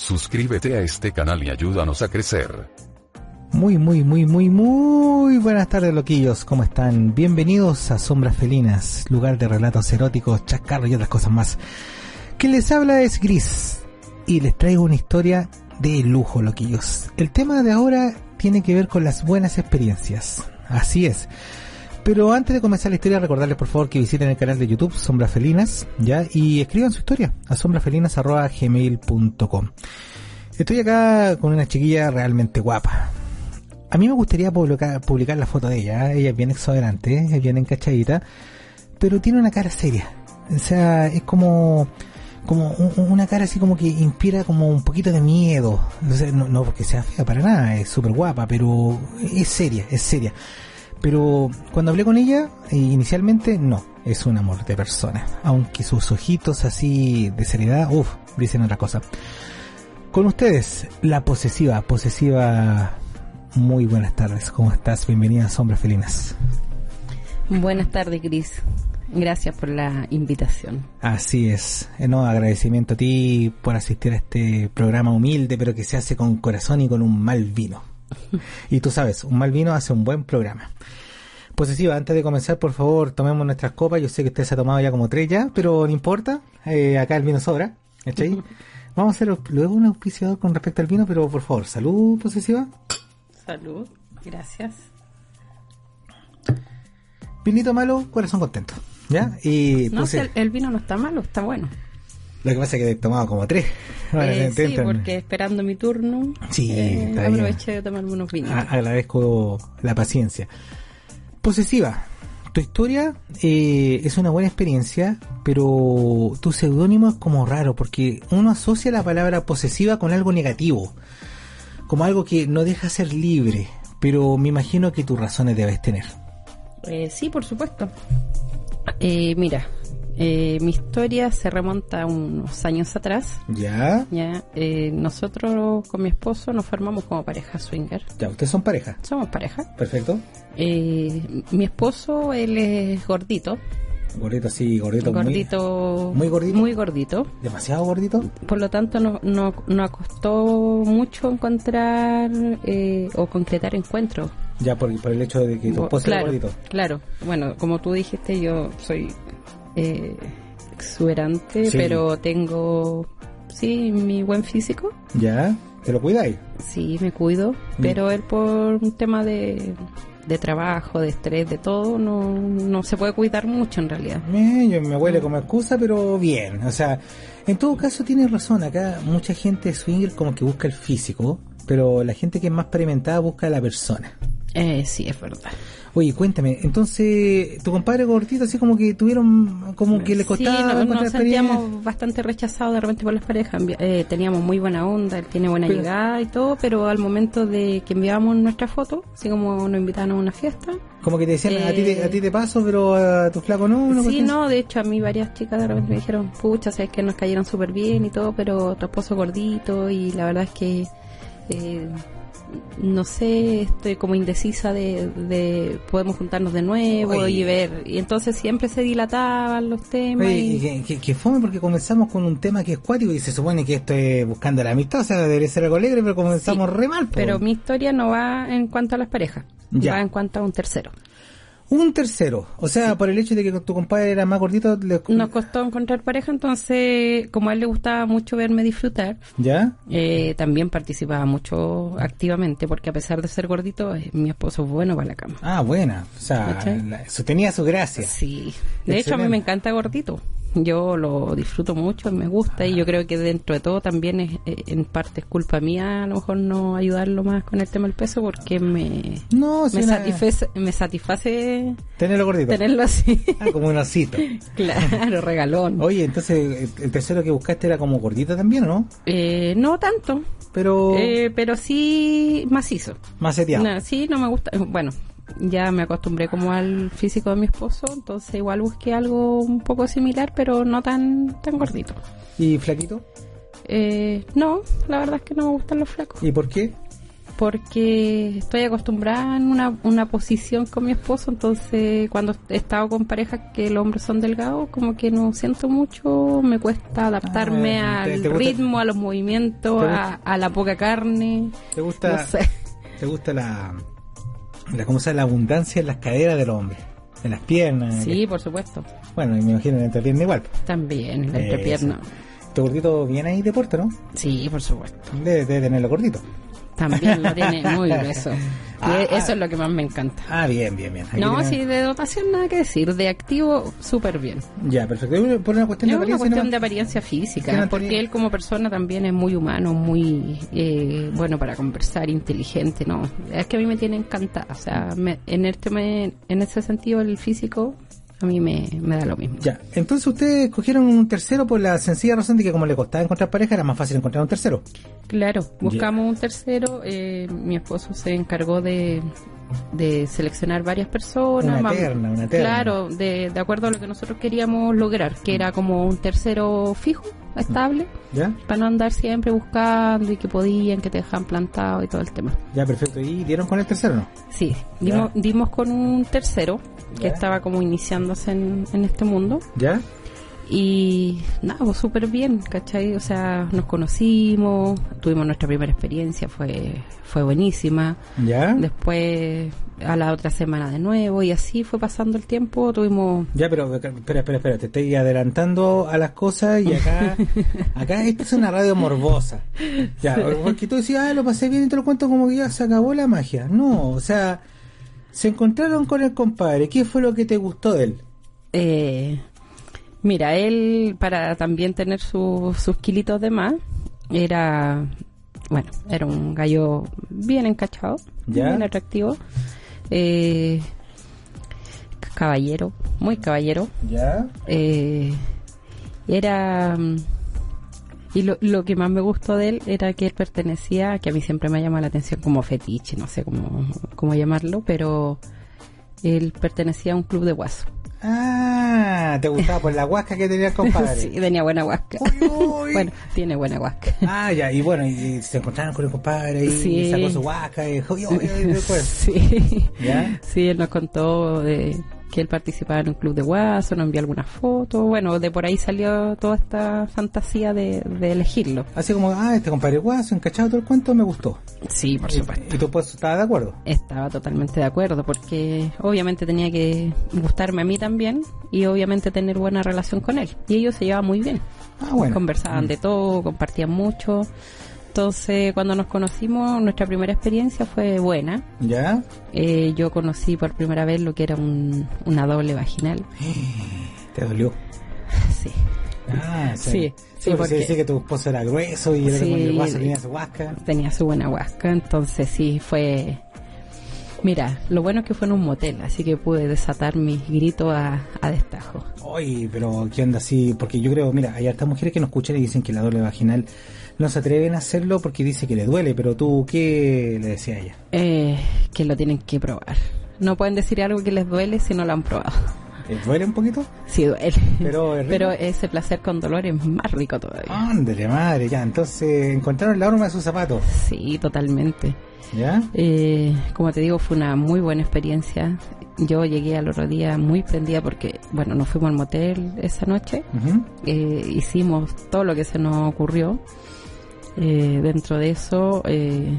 Suscríbete a este canal y ayúdanos a crecer. Muy, muy, muy, muy, muy buenas tardes, loquillos. ¿Cómo están? Bienvenidos a Sombras Felinas, lugar de relatos eróticos, chascarros y otras cosas más. Quien les habla es Gris y les traigo una historia de lujo, loquillos. El tema de ahora tiene que ver con las buenas experiencias. Así es. Pero antes de comenzar la historia, recordarles por favor que visiten el canal de YouTube Sombras Felinas, ¿ya? Y escriban su historia a sombrasfelinas.gmail.com. Estoy acá con una chiquilla realmente guapa a mí me gustaría publicar, publicar la foto de ella. ¿eh? Ella es bien exuberante, ¿eh? es bien encachadita, pero tiene una cara seria. O sea, es como como una cara así como que inspira como un poquito de miedo. no, no porque sea fea para nada, es súper guapa, pero es seria, es seria. Pero cuando hablé con ella, eh, inicialmente no, es un amor de persona. Aunque sus ojitos así de seriedad, uff, dicen otra cosa. Con ustedes, la posesiva, posesiva muy buenas tardes, ¿cómo estás? Bienvenida a Sombras Felinas. Buenas tardes, Cris. Gracias por la invitación. Así es. Eh, no, agradecimiento a ti por asistir a este programa humilde, pero que se hace con corazón y con un mal vino. Y tú sabes, un mal vino hace un buen programa. Posesiva, antes de comenzar, por favor, tomemos nuestras copas. Yo sé que usted se ha tomado ya como tres ya, pero no importa. Eh, acá el vino sobra. Vamos a hacer luego un auspiciador con respecto al vino, pero por favor, salud, posesiva. Salud, gracias. Vinito malo, corazón contento. ¿Ya? Y no, el, vino no está malo, está bueno. Lo que pasa es que he tomado como tres. Eh, sí, porque esperando mi turno, sí, eh, aproveché de tomarme unos vinos. agradezco la paciencia. Posesiva, tu historia eh, es una buena experiencia, pero tu seudónimo es como raro, porque uno asocia la palabra posesiva con algo negativo como algo que no deja ser libre, pero me imagino que tus razones debes tener. Eh, sí, por supuesto. Eh, mira, eh, mi historia se remonta a unos años atrás. ¿Ya? Ya. nosotros con mi esposo nos formamos como pareja swinger. ¿Ya? ¿Ustedes son pareja? Somos pareja. Perfecto. mi esposo, él es gordito. Gordito, sí, gordito. Gordito. Muy, gordito. Muy gordito. Demasiado gordito. Por lo tanto, no, no, no costó mucho encontrar eh, o concretar encuentros. Ya, por, por el hecho de que tu esposo claro, gordito. Claro, bueno, como tú dijiste, yo soy eh, exuberante, pero tengo, sí, mi buen físico. Ya, ¿te lo cuidáis? Sí, me cuido, mm. pero él por un tema de de trabajo, de estrés, de todo, no, no se puede cuidar mucho en realidad. Eh, me huele como excusa, pero bien. O sea, en todo caso tienes razón. Acá mucha gente swinger como que busca el físico, pero la gente que es más experimentada busca a la persona. Eh, sí, es verdad. Oye, cuéntame, entonces, tu compadre gordito, así como que tuvieron, como que le costaba. Sí, nos, sentíamos bastante rechazados de repente por las parejas. Eh, teníamos muy buena onda, él tiene buena llegada y todo, pero al momento de que enviábamos nuestra foto, así como nos invitaron a una fiesta. Como que te decían, a, ti te, a ti te paso, pero a tu flaco no. sí, no, de hecho a mí varias chicas de repente me dijeron, pucha, sabes que nos cayeron súper bien y todo, pero tu esposo gordito y la verdad es que... Eh, no sé, estoy como indecisa de, podemos juntarnos de nuevo y ver. Y entonces siempre se dilataban los temas. y... que, fome porque comenzamos con un tema que es cuático y se supone que esto es buscando la amistad, o sea, debería ser algo alegre, pero comenzamos re mal. Pero mi historia no va en cuanto a las parejas, va en cuanto a un tercero. Un tercero. O sea, por el hecho de que tu compadre era más gordito, le... Nos costó encontrar pareja, entonces, como a él le gustaba mucho verme disfrutar, ¿Ya? eh, también participaba mucho activamente, porque a pesar de ser gordito, eh, mi esposo es bueno para la cama. Ah, buena. O sea, la- tenía su gracia. Sí, de hecho a mí me encanta gordito. Yo lo disfruto mucho, me gusta y yo creo que dentro de todo también es, eh, en parte es culpa mía a lo mejor no ayudarlo más con el tema del peso porque me, No, me, una- satisface, me satisface Tenerlo gordito. tenerlo así. Ah, como un osito. claro, regalón. Oye, entonces el, tercero que buscaste era como gordito también, ¿o no? Eh, no tanto, Pero eh, pero sí macizo. más seteado. No, sí, no me gusta. Bueno, ya me acostumbré como al físico de mi esposo, entonces igual busqué algo un poco similar, pero no tan tan gordito. ¿Y flaquito? Eh, no, la verdad es que no me gustan los flacos, ¿Y por qué? porque estoy acostumbrada en una, una posición con mi esposo, entonces cuando he estado con parejas que los hombres son delgados, como que no siento mucho, me cuesta adaptarme Ah, ¿te- al te gusta- ritmo, a los movimientos, a la poca carne, ¿Te gusta, no sé. ¿te gusta la, la, cómo se llama? la abundancia en las caderas del hombre? En las piernas. Sí, por supuesto. Bueno, y me imagino en la entrepierna igual. También, la entrepierna. Tu gordito viene ahí de puerta, ¿no? Sí, por supuesto. Debe, debe tenerlo gordito. También lo tiene muy grueso. Y Ah, eso ah. es lo que más me encanta. Ah, bien, bien, bien. Aquí No, sí, de dotación nada que decir. De activo, súper bien. Ya, perfecto. Por una cuestión Es de una apariencia. cuestión ¿no? de apariencia Que física, no porque tenía- él como persona también es muy humano, muy eh, bueno para conversar, inteligente, ¿no? Es que a mí me tiene encantada, o sea, me- en, este, me- en ese sentido el físico a mí me, me da lo mismo. Ya, entonces ustedes escogieron un tercero por la sencilla razón de que como le costaba encontrar pareja, era más fácil encontrar un tercero. Claro, buscamos un tercero, eh, mi esposo se encargó de, de seleccionar varias personas. Una mam- terna, una terna. Claro, de, de acuerdo a lo que nosotros queríamos lograr, que era como un tercero fijo, estable, ¿Ya? para no andar siempre buscando y que podían, que te dejaban plantado y todo el tema. Ya, perfecto. ¿Y dieron con el tercero no? Sí, dimos, dimos con un tercero que Ya. estaba como iniciándose en, en este mundo. ¿Ya? Y nada, pues súper bien, ¿cachai? O sea, nos conocimos, tuvimos nuestra primera experiencia, fue, fue buenísima. ¿Ya? Después a la otra semana de nuevo y así fue pasando el tiempo, tuvimos... Ya, pero espera, espera, espera, te estoy adelantando a las cosas y acá, acá esta es una radio morbosa. Ya, porque tú decías, ah, lo pasé bien y te lo cuento como que ya se acabó la magia. No, o sea, se encontraron con el compadre, ¿qué fue lo que te gustó de él? Eh, mira, él para también tener su- sus kilitos de más, era... Bueno, era un gallo bien encachado, Ya. bien atractivo. Eh, caballero, muy caballero. ¿Ya? Eh, era mm, y lo, lo que más me gustó de él era que él pertenecía que a mí siempre me ha llamado la atención como fetiche no sé cómo, cómo llamarlo pero él pertenecía a un club de guaso Ah, te gustaba por la huasca que tenía el compadre. sí tenía buena huasca Uy, uy. bueno tiene buena huasca Ah, ya, y bueno, y se encontraron con el compadre y Sí. sacó su huasca y dijo, "Uy, uy, uy", después. sí ¿Ya? sí él nos contó de que él participaba en un club de guaso nos envió algunas fotos bueno de por ahí salió toda esta fantasía de, de elegirlo Así como, ah, este compadre guaso, encachado todo el cuento, me gustó. sí por supuesto Y tú pues estabas de acuerdo. Estaba totalmente de acuerdo porque obviamente tenía que gustarme a mí también y obviamente tener buena relación con él. Y ellos se llevaban muy bien. Ah, bueno. Conversaban de todo, compartían mucho. Entonces cuando nos conocimos nuestra primera experiencia fue buena. ¿Ya? Eh, yo conocí por primera vez lo que era un, una doble vaginal. Te dolió. Sí. Ah, Sí, sí, porque porque- se dice que tu esposo era grueso y era Sí. como el guaso tenía su huasca. Tenía su buena huasca. Entonces sí, fue... Mira, lo bueno es que fue en un motel, así que pude desatar mis gritos a, a destajo. Oye, pero ¿qué onda así? Porque yo creo, mira, hay hartas mujeres que nos escuchan y dicen que la doble vaginal no se atreven a hacerlo porque dice que le duele, pero tú, ¿qué le decía a ella? Eh, que lo tienen que probar. No pueden decir algo que les duele si no lo han probado. ¿Le duele un poquito? Sí duele. Pero es. Pero ese placer con dolor es más rico todavía. Ándale, madre, ya. Entonces encontraron la horma de sus zapatos, Sí, totalmente. ¿ya? Eh, como te digo, fue una muy buena experiencia. Yo llegué al otro día muy prendida porque, bueno, nos fuimos al motel esa noche. Eh, hicimos todo lo que se nos ocurrió. Eh, dentro de eso, eh,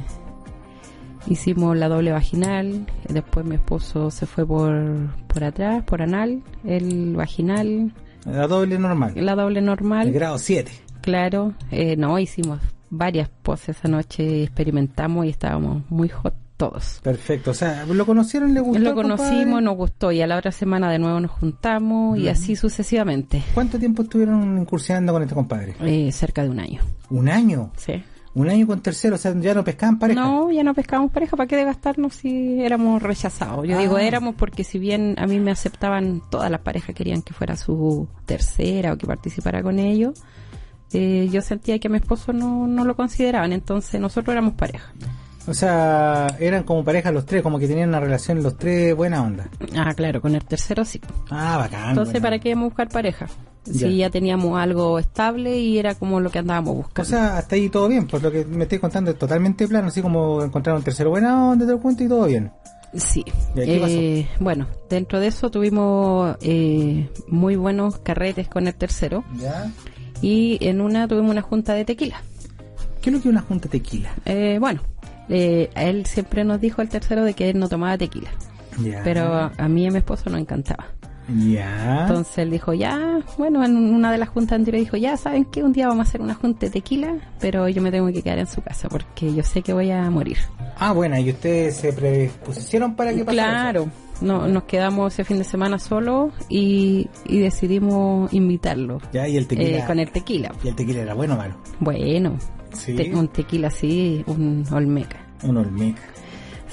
hicimos la doble vaginal, después mi esposo se fue por, por atrás, por anal, el vaginal, La doble normal. la doble El normal, grado 7. claro, eh, no, hicimos varias poses esa noche, experimentamos y estábamos muy hot todos. Perfecto. O sea, ¿lo conocieron? ¿Le gustó? Lo conocimos, compadre? nos gustó y a la otra semana de nuevo nos juntamos y así sucesivamente, ¿Cuánto tiempo estuvieron incursionando con este compadre? eh, cerca de un año. ¿Un año? Sí. Un año con tercero, o sea, ya no pescaban pareja. No, ya no pescábamos pareja, ¿para qué de gastarnos si éramos rechazados? Yo Ah. digo éramos porque si bien a mí me aceptaban, todas las parejas querían que fuera su tercera o que participara con ellos, eh, yo sentía que a mi esposo no, no lo consideraban, entonces nosotros éramos pareja. O sea, eran como pareja los tres, como que tenían una relación los tres buena onda. Ah, claro, con el tercero sí. Ah, bacán. Entonces, ¿para qué íbamos a buscar pareja? Si ya teníamos algo estable y era como lo que andábamos O buscando. sea, hasta ahí todo bien, pues lo que me estoy contando es totalmente plano, así como encontrar un tercero buena onda, te lo cuento y todo bien. Sí. ¿Y qué pasó? Eh, bueno, dentro de eso tuvimos eh, muy buenos carretes con el tercero. ¿Ya? Y en una tuvimos una junta de tequila. ¿Qué es lo que es una junta tequila? Eh, bueno, eh, él siempre nos dijo el tercero de que él no tomaba tequila. Pero a, mí y a mi esposo nos encantaba. Entonces él dijo, ya, bueno, en una de las juntas anteriores dijo, ya, ¿saben qué? Un día vamos a hacer una junta de tequila, pero yo me tengo que quedar en su casa porque yo sé que voy a morir. Ah, bueno, y ustedes se predispusieron para que pasara Claro, no, nos quedamos ese fin de semana solos y, y decidimos invitarlo. Ya, y el tequila. eh, con el tequila. Y el tequila era bueno o malo. Bueno, Sí. te- un tequila así, un olmeca. Un olmeca.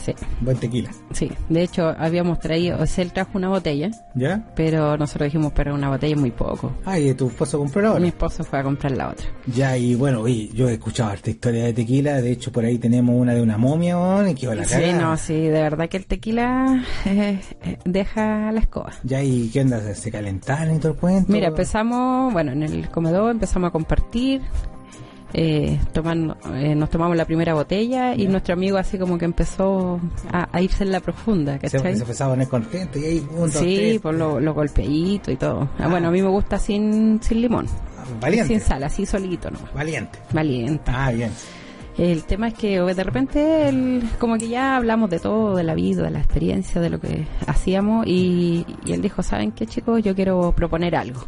Sí, Buen tequila. sí. De hecho, habíamos traído, o sea, él trajo una botella, ¿Ya? pero nosotros dijimos, pero una botella muy poco. Ah, y tu esposo compró la otra. Mi esposo fue a comprar la otra. Ya, y bueno, oye, yo he escuchado esta historia de tequila. De hecho, por ahí tenemos una de una momia, weón, y que la Sí, no, sí, de verdad que el tequila eh, eh, deja la escoba. Ya, y qué onda, se calentaron y todo el cuento. Mira, empezamos, bueno, en el comedor empezamos a compartir, eh, tomando, eh, nos tomamos la primera botella y nuestro amigo así como que empezó a, a irse en la profunda, se, ¿cachai? se empezaba a poner contento y ahí, un, Sí, por los lo golpeitos y todo. Ah, Ah. bueno, a mí me gusta sin, sin limón, Valiente. sin sal, así solito nomás. Valiente. Valiente. Ah, bien. El tema es que de repente él, como que ya hablamos de todo, de la vida, de la experiencia, de lo que hacíamos y, y él dijo, ¿saben qué chicos? Yo quiero proponer algo.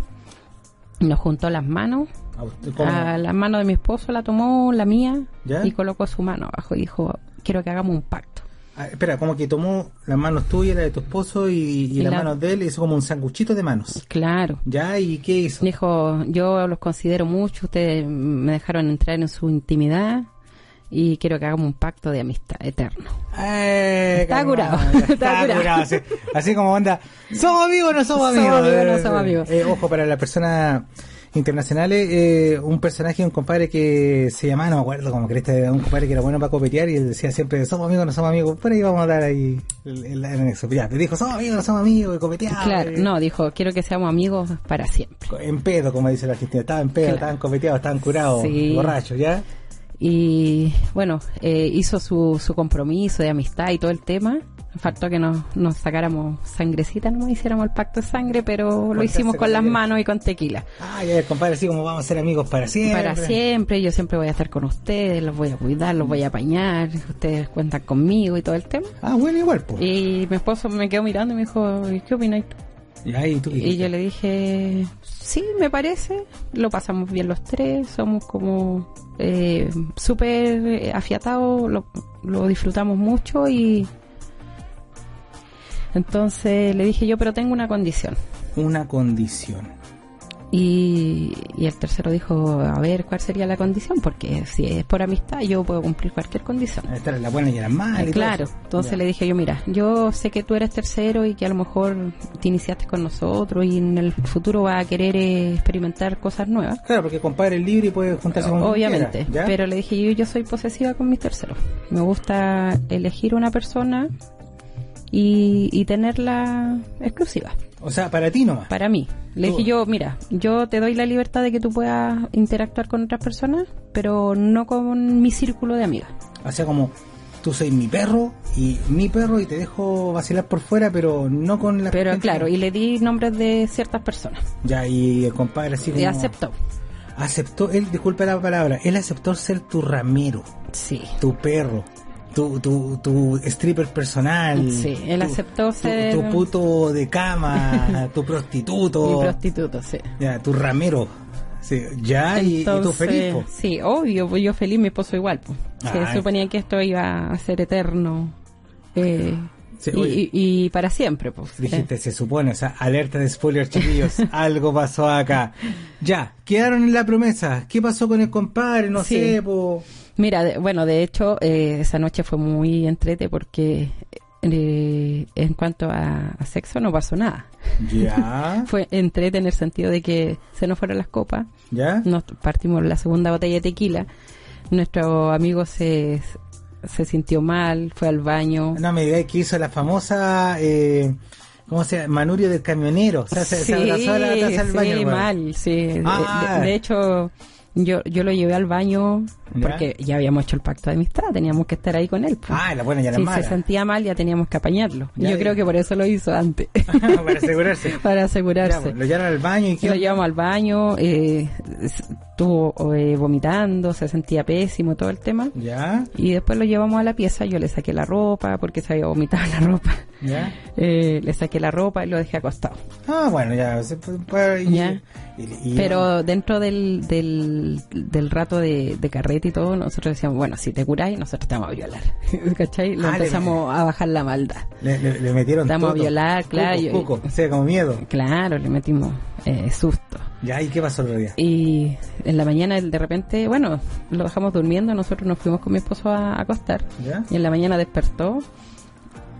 Nos juntó las manos, ¿A usted cómo? a la mano de mi esposo la tomó, la mía, ¿Ya? y colocó su mano abajo y dijo, quiero que hagamos un pacto. Ah, espera, como que tomó las manos tuyas, la de tu esposo y, y Y las la- manos de él, y hizo como un sanguchito de manos. Claro. ¿Ya? ¿Y qué hizo? Dijo, yo los considero mucho, ustedes me dejaron entrar en su intimidad y quiero que hagamos un pacto de amistad eterno. Eh, Está curado, está Está curado. curado, sí. Así como onda, ¿somos amigos o no somos Somos amigos? amigos o no Eh, somos amigos. eh, ojo, para las personas internacionales, eh, un personaje, un compadre que se llamaba, no me acuerdo cómo crees, un compadre que era bueno para copetear y él decía siempre, somos amigos no somos amigos. Por ahí vamos a dar ahí el, el, anexo. Ya, te dijo, somos amigos no somos amigos, y copeteaba. Claro, eh, no, dijo, quiero que seamos amigos para siempre. En pedo, como dice la Argentina. Estaban en pedo, Claro. estaban copeteados, estaban curados, Sí. borrachos, ¿ya? Y bueno, eh, hizo su, su compromiso de amistad y todo el tema. Faltó que nos, nos sacáramos sangrecita, no hiciéramos el pacto de sangre, pero lo hicimos con con la las manos y con tequila. Ah, ya, compadre, así como vamos a ser amigos para siempre. Para siempre, yo siempre voy a estar con ustedes, los voy a cuidar, los voy a apañar, ustedes cuentan conmigo y todo el tema. Ah, bueno, igual, pues. Y mi esposo me quedó mirando y me dijo, ¿y qué opinas tú? Y tú. Y yo le dije, sí, me parece, lo pasamos bien los tres, somos como eh, súper afiatados, lo, lo disfrutamos mucho y entonces le dije yo, pero tengo una condición. Una condición. Y, y el tercero dijo, a ver, ¿cuál sería la condición? Porque si es por amistad, yo puedo cumplir cualquier condición. Esta era la buena y era mala. Claro, entonces Ya. le dije yo, mira, yo sé que tú eres tercero y que a lo mejor te iniciaste con nosotros y en el futuro vas a querer eh, experimentar cosas nuevas. Claro, porque compadre es libre y puede juntarse con Obviamente, pero le dije yo, yo soy posesiva con mis terceros. Me gusta elegir una persona y, y tenerla exclusiva O sea, para ti nomás. para mí. Le Tú- dije yo, mira, yo te doy la libertad de que tú puedas interactuar con otras personas, pero no con mi círculo de amigas. O sea, como tú soy mi perro y mi perro y te dejo vacilar por fuera, pero no con la Pero claro, y le di nombres de ciertas personas. Ya, y el compadre así como... Y aceptó. Aceptó, él, disculpa la palabra, él aceptó ser tu ramero, Sí. tu perro. Tu, tu, tu stripper personal. Sí, él tu- aceptó ser- Tu, puto de cama, tu prostituto. Mi prostituto, sí. Ya, tu ramero. Sí, ya, y- y, tú feliz, po. Sí, obvio, yo feliz, mi esposo igual. Pues. Se Ay. suponía que esto iba a ser eterno. eh, Sí, y, y- y para siempre, pues. Dijiste, se supone, o sea, alerta de spoiler, chiquillos, algo pasó acá. Ya, quedaron en la promesa. ¿Qué pasó con el compadre? No Sí. sé, po. Mira, de- bueno, de hecho, eh, esa noche fue muy entrete porque eh, en cuanto a, a sexo no pasó nada. Ya, Fue entrete en el sentido de que se nos fueron las copas, ya. nos partimos la segunda botella de tequila, nuestro amigo se, se sintió mal, fue al baño. No me digáis que hizo la famosa, eh, ¿cómo se llama? Manurio del camionero. O sea, se, se abrazó a la taza del sí, baño. weón. mal, sí. De- Ah. De, de hecho, yo, yo lo llevé al baño porque ya habíamos hecho el pacto de amistad, teníamos que estar ahí con él. pues. Ah, la buena ya la si mala. se sentía mal, ya teníamos que apañarlo. Ya, yo creo que por eso lo hizo antes, Para asegurarse. para Ya, asegurarse. pues, lo llevaron al baño y Y qué. lo llevamos al baño, eh, estuvo eh, vomitando, se sentía pésimo, todo el tema. Ya, Y después lo llevamos a la pieza, yo le saqué la ropa porque se había vomitado la ropa. ya. Eh, le saqué la ropa y lo dejé acostado. Ah, bueno, ya. se puede- puede- y- Ya. y- y- Pero dentro del, del, del rato de, de carrete y todo, nosotros decíamos, bueno, si te curáis, nosotros te vamos a violar. ¿Cachai? Lo Ah, le- empezamos a bajar la maldad. le, le- le metieron Te vamos a violar, claro, Cuco, cuco, o sea, como miedo. Claro, le metimos eh, susto. Ya, ¿y qué pasó el otro día? Y en la mañana, de repente, bueno, lo dejamos durmiendo, nosotros nos fuimos con mi esposo a a acostar. ¿Ya? Y en la mañana despertó.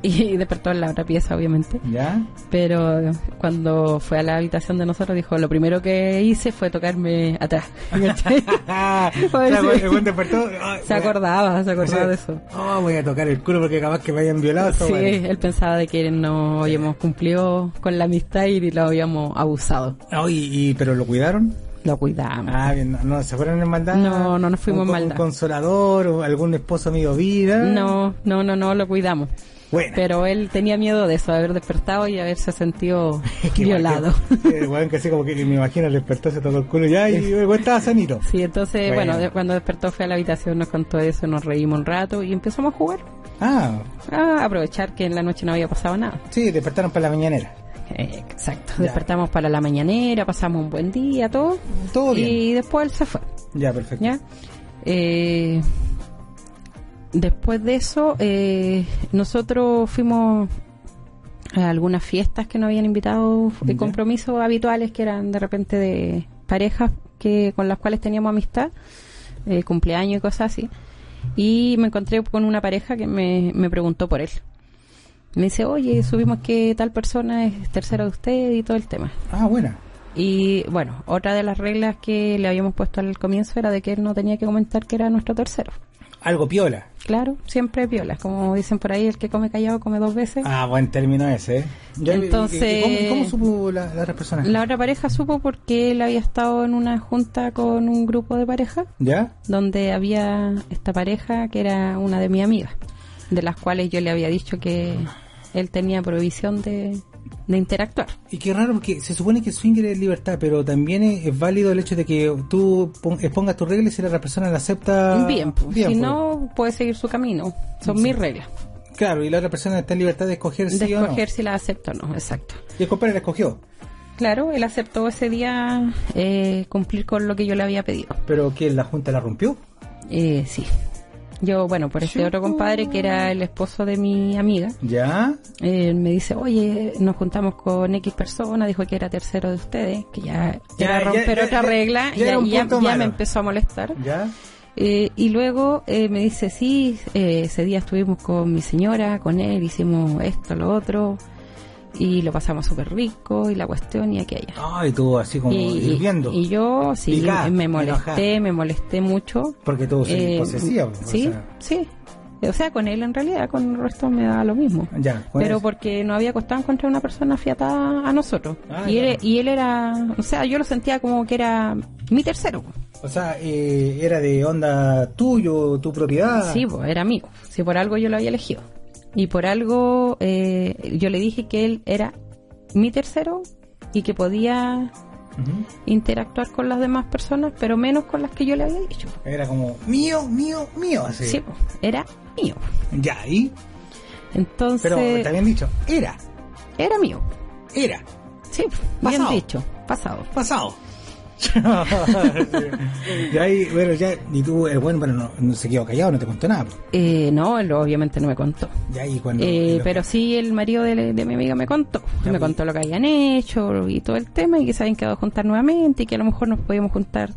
Y despertó en la otra pieza, obviamente. ¿Ya? Pero cuando fue a la habitación de nosotros, dijo: Lo primero que hice fue tocarme atrás. O sea, sí. despertó. se acordaba, se o sea, acordaba de eso. Oh, voy a tocar el culo porque capaz que me hayan violado. Sí, él pensaba de que no habíamos cumplido con la amistad y lo habíamos abusado. Ah, y, y- pero lo cuidaron. Lo cuidamos. Ah, bien, no, no, se fueron en maldad. No, no nos fuimos en maldad. Un consolador o algún esposo amigo vida. No, no, no, no, lo cuidamos. Bueno. Pero él tenía miedo de eso, de haber despertado y haberse sentido Que violado. Que, que, weón, que así como que me imagino despertó, se tocó el culo ya y weón estaba sanito. Sí, entonces, Bueno. bueno, cuando despertó fue a la habitación, nos contó eso, nos reímos un rato y empezamos a jugar. Ah, A aprovechar que en la noche no había pasado nada. sí, despertaron para la mañanera. Eh, exacto. Ya. Despertamos para la mañanera, pasamos un buen día, todo. Todo bien. Y después él se fue. Ya, perfecto. ¿Ya? Eh, después de eso, eh, nosotros fuimos a algunas fiestas que nos habían invitado, de Ya. compromisos habituales que eran de repente de parejas que con las cuales teníamos amistad, eh, cumpleaños y cosas así. Y me encontré con una pareja que me, me preguntó por él. Me dice, oye, subimos que tal persona es tercero de usted y todo el tema. Ah, buena. Y bueno, otra de las reglas que le habíamos puesto al comienzo era de que él no tenía que comentar que era nuestro tercero. Algo piola. Claro, siempre piola. Como dicen por ahí, el que come callado come dos veces. Ah, buen término ese, ¿eh? Ya, y- Entonces- ¿cómo, cómo supo la, la otra persona? La otra pareja supo porque él había estado en una junta con un grupo de parejas ¿Ya? donde había esta pareja que era una de mis amigas, de las cuales yo le había dicho que él tenía prohibición de, de interactuar. Y qué raro, porque se supone que swinger es libertad, pero también es, es válido el hecho de que tú pon- expongas tus reglas y si la otra persona la acepta. bien, pues, bien, si pues. no, puede seguir su camino. Son mis reglas. Claro, y la otra persona está en libertad de escoger De o no. escoger si la acepto o no, exacto. Y el compadre la escogió. Claro, él aceptó ese día eh, cumplir con lo que yo le había pedido. Pero que la junta la rompió. Eh, sí. Yo, bueno, por este otro compadre que era el esposo de mi amiga, ¿Ya? eh, me dice, oye, nos juntamos con X persona, dijo que era tercero de ustedes, que ya, Ya, era romper ya, otra ya, regla, ya un ya- me empezó a molestar. ¿Ya? Eh, y luego eh, me dice, sí, eh, ese día estuvimos con mi señora, con él, hicimos esto, lo otro, y lo pasamos súper rico, y la cuestión y aquella. Ay, tú así como y, hirviendo. y yo sí me molesté, me molesté mucho. Porque tú Eh, posesiva. o sí, sea, sí. O sea, con él en realidad, con el resto me da lo mismo. ya, Pero porque no había costado encontrar una persona fiatada a nosotros. Ah, y, él, y él era, o sea, yo lo sentía como que era mi tercero. O sea, eh, era de onda tuyo, tu propiedad. Sí, pues era mío. Si por algo yo lo había elegido. Y por algo eh, yo le dije que él era mi tercero y que podía interactuar con las demás personas, pero menos con las que yo le había dicho. Era como mío, mío, mío, así. Sí, era mío. Ya, y. Entonces, Pero te habían dicho, era, era mío. era, Sí, bien dicho, pasado. pasado. y ahí, bueno, ya, y tú, el bueno, bueno, no, no se quedó callado, no te contó nada. Eh, no, él obviamente no me contó. Ya, y cuando. Eh, lo- pero sí, el marido de, de mi amiga me contó. Ya, me pues. contó lo que habían hecho y todo el tema y que se habían quedado a juntar nuevamente y que a lo mejor nos podíamos juntar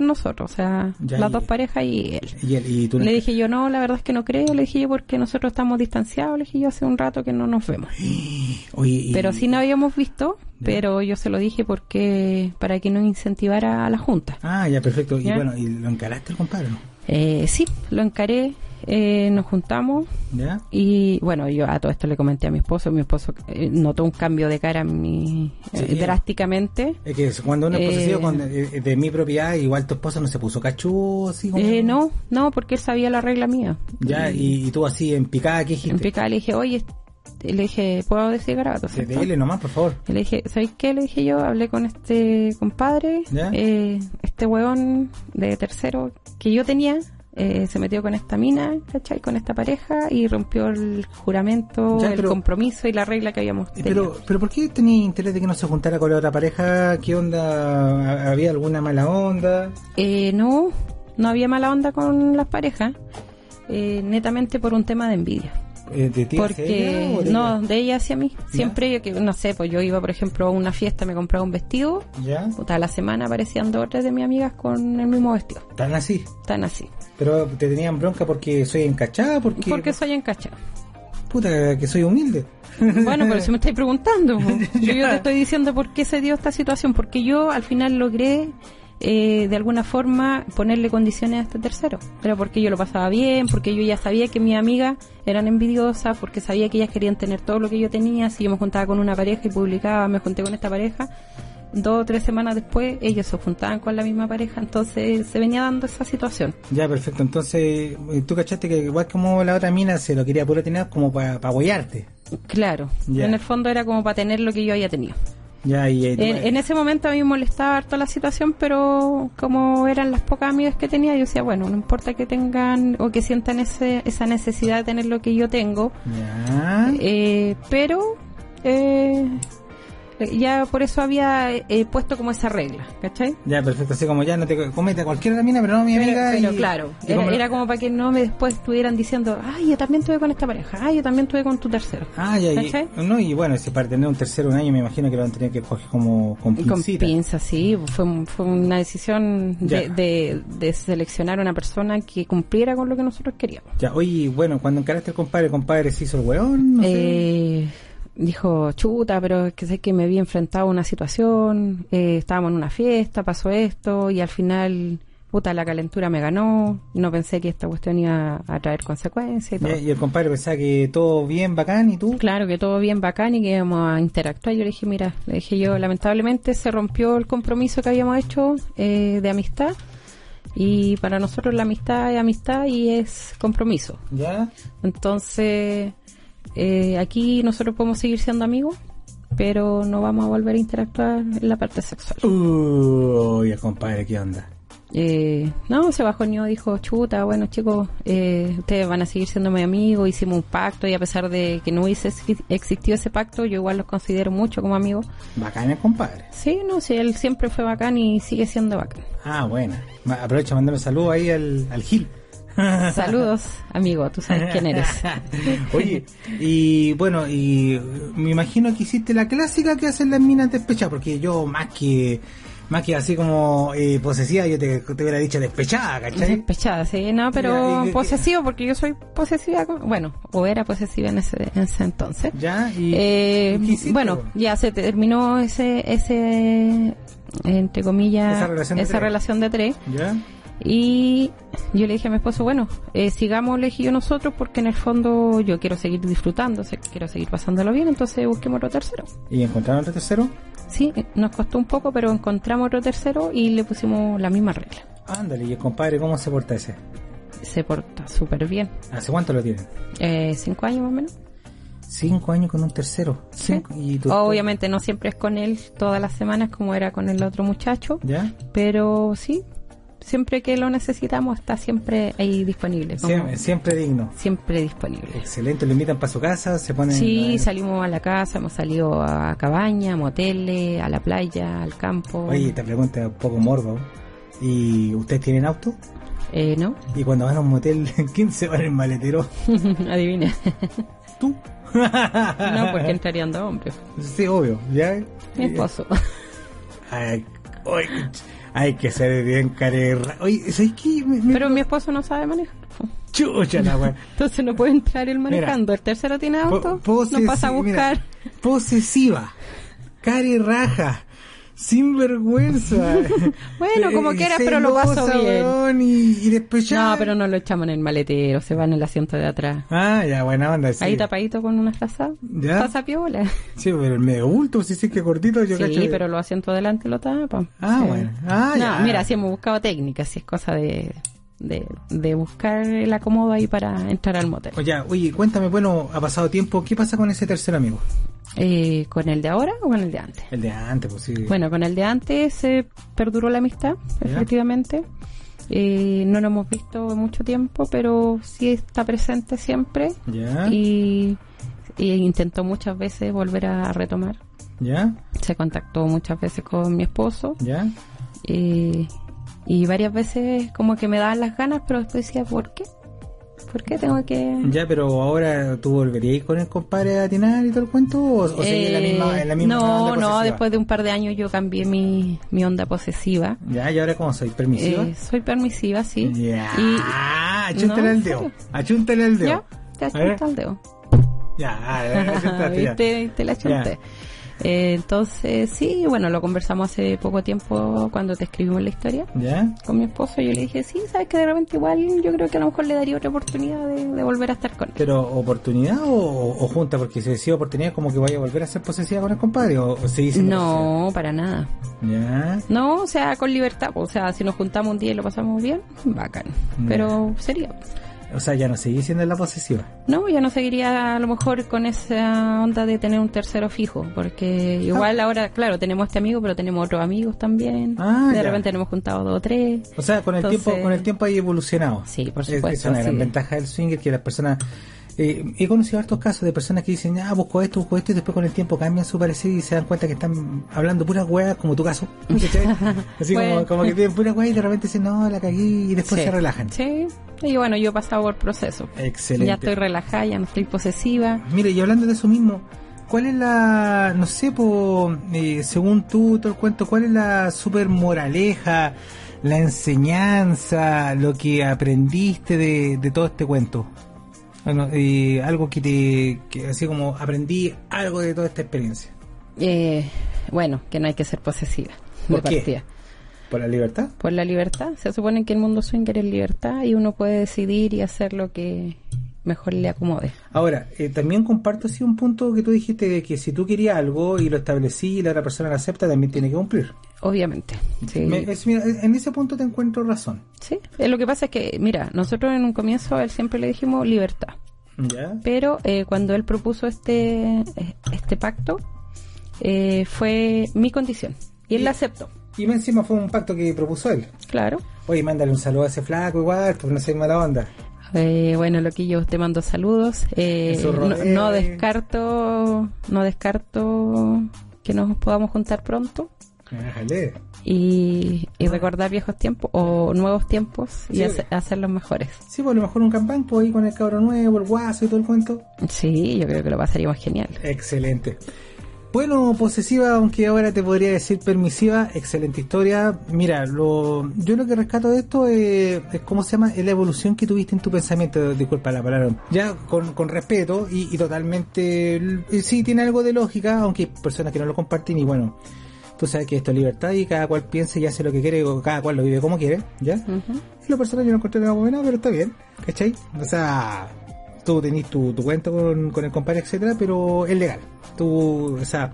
con nosotros, o sea, Ya, las y- dos parejas y él. Y, él- y tú Le dije yo, no, la verdad es que no creo, le dije yo porque nosotros estamos distanciados, le dije yo hace un rato que no nos vemos. Oye, Pero sí nos habíamos visto, Ya. pero yo se lo dije porque para que no incentivara a la junta. Ah, ya, perfecto. Y bueno, ¿y lo encaraste el compadre, no? Eh, sí, lo encaré, eh, nos juntamos ¿Ya? y bueno, yo a todo esto le comenté a mi esposo, mi esposo eh, notó un cambio de cara mi, eh, drásticamente. Es que cuando uno es Eh, con- de, de mi propiedad, igual tu esposa no se puso cachú, así como... No, no, porque él sabía la regla mía. Ya, y, y tú así en picada, ¿qué dijiste? En picada le dije, oye, le dije, ¿puedo decir garabato? Cierto? Dele nomás, por favor. Y le dije, ¿sabéis qué? Le dije yo, hablé con este compadre, ¿Ya? eh, este hueón de tercero que yo tenía, eh, se metió con esta mina, ¿cachai? Con esta pareja y rompió el juramento, Ya, el pero- compromiso y la regla que habíamos tenido. Pero, pero ¿por qué tenía interés de que no se juntara con la otra pareja? ¿Qué onda? ¿Había alguna mala onda? Eh, no, no había mala onda con las parejas, eh, netamente por un tema de envidia. Eh, ¿De ti Porque ella o de no, ella? de ella hacia mí. Siempre yo que no sé, pues yo iba, por ejemplo, a una fiesta, me compraba un vestido, ¿Ya? puta, a la semana aparecían dos o tres de mis amigas con el mismo vestido. Tan así. Tan así. Pero te tenían bronca porque soy encachada, porque... Porque soy encachada. Puta, que soy humilde. Bueno, pero si me estáis preguntando, yo, yo te estoy diciendo por qué se dio esta situación, porque yo al final logré eh, de alguna forma ponerle condiciones a este tercero. Pero porque yo lo pasaba bien, porque yo ya sabía que mis amigas eran envidiosas, porque sabía que ellas querían tener todo lo que yo tenía. Si yo me juntaba con una pareja y publicaba, me junté con esta pareja, dos o tres semanas después ellos se juntaban con la misma pareja, entonces se venía dando esa situación. Ya, perfecto. Entonces, eh, tú cachaste que igual como la otra mina se lo quería puro tener como para pa apoyarte. Claro, Ya. en el fondo era como para tener lo que yo había tenido. Ya, y... tú- En, en ese momento a mí me molestaba harto la situación, pero como eran las pocas amigas que tenía, yo decía, bueno, no importa que tengan o que sientan ese, esa necesidad de tener lo que yo tengo, Ya. eh, pero eh, ya por eso había eh, puesto como esa regla, ¿cachai? Ya, perfecto. Así como ya no te comete cualquier mina, pero no mi amiga. pero y- claro, y era, como- era como para que no me después estuvieran diciendo, ay, yo también tuve con esta pareja, ay, yo también tuve con tu tercero. Ah, ya, no, y bueno, si para tener un tercero un año me imagino que lo a tener que coger como con Y con pinzas, sí, fue, fue una decisión de, de, de seleccionar a una persona que cumpliera con lo que nosotros queríamos. Ya, oye, bueno, cuando encaraste al compadre, el compadre se hizo el weón, no sé. Dijo, chuta, pero es que sé que me vi enfrentado a una situación, eh, estábamos en una fiesta, pasó esto y al final, puta, la calentura me ganó, no pensé que esta cuestión iba a traer consecuencias y todo. Y el compadre pensaba que todo bien, bacán, y tú. Claro, que todo bien bacán y que íbamos a interactuar. Yo le dije, mira, le dije yo, lamentablemente se rompió el compromiso que habíamos hecho eh, de amistad. Y para nosotros la amistad es amistad y es compromiso. Ya. Entonces, eh, aquí nosotros podemos seguir siendo amigos, pero no vamos a volver a interactuar en la parte sexual. Uy, el compadre, ¿qué onda? Eh, no, se bajó dijo, chuta, bueno chicos, eh, ustedes van a seguir siendo mis amigos, hicimos un pacto y a pesar de que no hubiese exi- existido ese pacto, yo igual los considero mucho como amigos. Bacán el compadre. Sí, no, sí, él siempre fue bacán y sigue siendo bacán. Ah, bueno. Aprovecho a mandar un saludo ahí al, al Gil. Saludos, amigo, tú sabes quién eres. Oye, y bueno, y me imagino que hiciste la clásica que hacen las minas despechadas, porque yo más que más que así como eh, posesiva, yo te, te hubiera dicho despechada, ¿cachai? Despechada, sí, no, Ya, pero y- y- posesivo, porque yo soy posesiva, bueno, o era posesiva en ese, en ese entonces. Ya, y, Eh, ¿y qué hiciste, bueno, ya se terminó ese, ese, entre comillas, Esa relación de tres. relación de tres. ya, Y yo le dije a mi esposo, bueno, eh, sigamos yo nosotros porque en el fondo yo quiero seguir disfrutando, quiero seguir pasándolo bien, entonces busquemos otro tercero. y encontraron otro tercero. Sí, nos costó un poco, pero encontramos otro tercero y le pusimos la misma regla. Ándale, y el compadre, ¿cómo se porta ese? Se porta súper bien. ¿Hace cuánto lo tienen? Eh, cinco años más o menos. Cinco años con un tercero. Cinco- y tu- Obviamente no siempre es con él todas las semanas como era con el otro muchacho, ¿Ya? pero sí, siempre que lo necesitamos está siempre ahí disponible. Siempre, siempre digno. siempre disponible. Excelente, lo invitan para su casa, se ponen... Sí, salimos a la casa, hemos salido a cabaña, moteles, a la playa, al campo. Oye, te pregunta un poco morbo. ¿Y ustedes tienen auto? Eh, ¿No? Y cuando van a un motel, ¿quién se va en el maletero? Adivina. ¿Tú? no, porque entrarían dos hombres. Sí, obvio, ¿ya? Mi esposo. Ay, hay que ser bien carerra. Oye, ¿sabes qué? Me, me- Pero mi esposo no sabe manejar. Chucha la wea. Entonces no puede entrar él manejando. el tercero tiene auto, no pasa a mira, buscar. posesiva, carerraja, sinvergüenza. Bueno, como quieras, pero lo paso bien. y, y. No, pero no lo echamos en el maletero, se va en el asiento de atrás. Ah, ya, buena onda. Sí. Ahí tapadito con una frazada. ¿Ya? Pasa piola. Sí, pero el medio bulto, si sí que cortito, yo Sí, cacho pero los asientos delante lo tapan. Ah, Sí. bueno. Ah, no, ya. mira, si hemos buscado técnicas, si es cosa de, de, de buscar el acomodo ahí para entrar al motel. Oye, oye, cuéntame, bueno, ha pasado tiempo, ¿qué pasa con ese tercer amigo? Eh, ¿Con el de ahora o con el de antes? El de antes, pues sí. Bueno, con el de antes se perduró la amistad, Ya. efectivamente. Eh, no lo hemos visto en mucho tiempo, pero sí está presente siempre. ¿Ya? Y, y intentó muchas veces volver a retomar. ¿Ya? Se contactó muchas veces con mi esposo. ¿Ya? eh, y varias veces como que me daban las ganas, pero después decía, ¿por qué? ¿Por qué tengo que...? Ya, pero ahora tú volverías con el compadre a atinar y todo el cuento o, o seguís en la Eh, misma, en la misma no, onda no, después de un par de años yo cambié mi, mi onda posesiva. Ya, y ahora cómo soy, permisiva. Eh, soy permisiva, sí. Ya, Y- achúntale No, al ¿en dedo. Achúntale al dedo. Ya, te A ver. achunta el dedo. Ya, ah, ya, achuntaste, ya. ¿Viste? Te la achunté. Eh, entonces, sí, bueno, lo conversamos hace poco tiempo cuando te escribimos la historia ¿Ya? con mi esposo. Yo le dije, sí, sabes que de repente igual yo creo que a lo mejor le daría otra oportunidad de, de volver a estar con él. Pero, ¿oportunidad o, o junta? Porque si decía oportunidad, como que vaya a volver a ser posesiva con el compadre o, o seguís siendo No, para nada. Ya. No, o sea, con libertad. O sea, si nos juntamos un día y lo pasamos bien, bacán. Pero sería. O sea, ya no seguís siendo la posesiva. No, ya no seguiría a lo mejor con esa onda de tener un tercero fijo, porque igual ahora, claro, tenemos este amigo, pero tenemos otros amigos también. Ah, de ya. repente nos hemos juntado dos o tres. O sea, con el Entonces- tiempo con el tiempo hay evolucionado. Sí, por Es- supuesto, Esa es una gran ventaja del swinger que las personas... eh, he conocido hartos casos de personas que dicen, ah, busco esto, busco esto, y después con el tiempo cambian su parecer y se dan cuenta que están hablando puras weas, como tu caso. Así como, Bueno. como que tienen puras weas y de repente dicen, no, la cagué y después Sí. se relajan. Sí, y bueno, yo he pasado por proceso. Excelente. Ya estoy relajada, ya no estoy posesiva. Mire, y hablando de eso mismo, ¿cuál es la, no sé, po, eh, según tú, todo el cuento, cuál es la super moraleja, la enseñanza, lo que aprendiste de, de todo este cuento? Bueno, eh, algo que te, que así como aprendí algo de toda esta experiencia. Eh, bueno, que no hay que ser posesiva. ¿Por de qué? partida. ¿Por la libertad? Por la libertad. Se supone que el mundo swinger es libertad y uno puede decidir y hacer lo que mejor le acomode. Ahora, eh, también comparto así un punto que tú dijiste de que si tú querías algo y lo establecí y la otra persona lo acepta, también tiene que cumplir. Obviamente. Sí. Me- es- mira, en ese punto te encuentro razón. Sí, eh, lo que pasa es que, mira, nosotros en un comienzo a él siempre le dijimos libertad, ¿Ya? pero eh, cuando él propuso este eh, este pacto eh, fue mi condición y él Y- la aceptó, Y más encima fue un pacto que propuso él. claro. Oye, mándale un saludo a ese flaco igual, porque no sé mala onda. Eh, bueno, Loquillo, te mando saludos. Eh, no, no eh. descarto, no descarto que nos podamos juntar pronto Déjale. y, y recordar viejos tiempos o nuevos tiempos y hace- hacerlos mejores. Sí, pues a lo mejor un campán, pues ahí con el cabro nuevo, el guaso y todo el cuento. Sí, yo creo que lo pasaríamos genial. Excelente. Bueno, posesiva, aunque ahora te podría decir permisiva, excelente historia. Mira, lo, yo lo que rescato de esto es, es cómo se llama, es la evolución que tuviste en tu pensamiento, disculpa la palabra, ya con, con respeto y, y totalmente, sí, tiene algo de lógica, aunque hay personas que no lo comparten y bueno, tú sabes que esto es libertad y cada cual piensa y hace lo que quiere, o cada cual lo vive como quiere, ¿ya? Ujú. En lo personal yo no encontré nada bueno, pero está bien, ¿cachai? O sea, tú tenés tu, tu cuenta con, con el compadre, etcétera, pero es legal. Tú, o sea,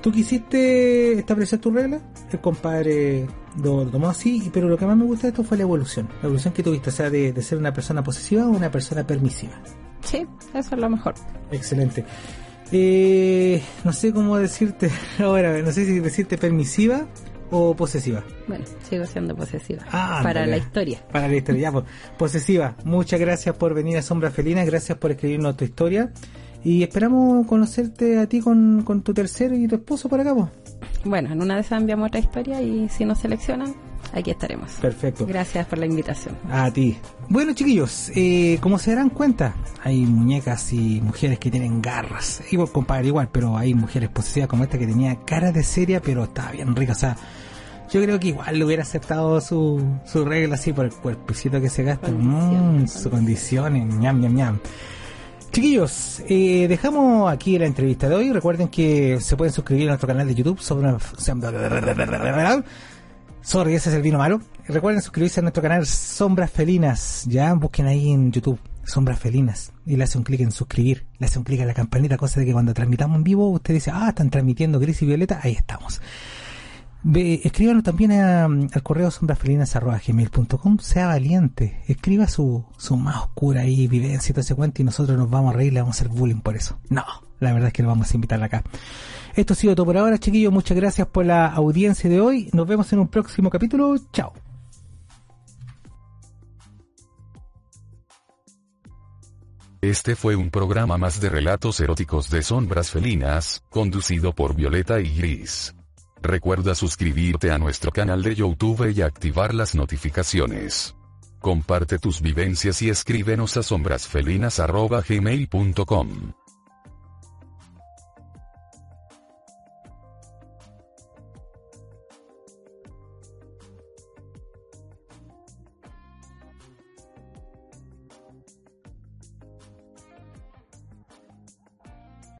tú quisiste establecer tu regla, el compadre lo, lo tomó así, pero lo que más me gusta de esto fue la evolución. La evolución que tuviste, o sea, de, de ser una persona posesiva a una persona permisiva. Sí, eso es lo mejor. Excelente. Eh, no sé cómo decirte ahora, no sé si decirte permisiva o posesiva. Bueno, sigo siendo posesiva. Ah, para la historia. Para la historia, ya, pues. Posesiva, muchas gracias por venir a Sombra Felina, gracias por escribirnos tu historia. Y esperamos conocerte a ti con, con tu tercero y tu esposo por acá, pues. Bueno, en una de esas enviamos otra historia y si nos seleccionan, aquí estaremos. Perfecto. Gracias por la invitación. A ti. Bueno, chiquillos, eh, como se darán cuenta, hay muñecas y mujeres que tienen garras. Igual, compadre, igual, pero hay mujeres posesivas como esta que tenía cara de seria, pero estaba bien rica. O sea, yo creo que igual le hubiera aceptado su, su regla así por el cuerpecito que se gasta. Condiciones, Mm, sus condiciones, ñam, ñam, ñam. Chiquillos, eh, dejamos aquí la entrevista de hoy. Recuerden que se pueden suscribir a nuestro canal de YouTube sobre Sorry, ese es el vino malo. Recuerden suscribirse a nuestro canal Sombras Felinas. Ya busquen ahí en YouTube Sombras Felinas y le hacen un clic en suscribir, le hacen un clic en la campanita, cosa de que cuando transmitamos en vivo usted dice, ah, están transmitiendo Gris y Violeta, ahí estamos. Ve, escríbanos también a- al correo sombrasfelinas.gmail.com Sea valiente, escriba su, su más oscura ahí, vivencia y todo ese cuento y nosotros nos vamos a reír, le vamos a hacer bullying por eso. No, la verdad es que lo vamos a invitar acá. Esto ha sido todo por ahora, chiquillos. Muchas gracias por la audiencia de hoy. Nos vemos en un próximo capítulo. Chao. Este fue un programa más de relatos eróticos de sombras felinas, conducido por Violeta y Gris. Recuerda suscribirte a nuestro canal de YouTube y activar las notificaciones. Comparte tus vivencias y escríbenos a sombrasfelinas.gmail.com.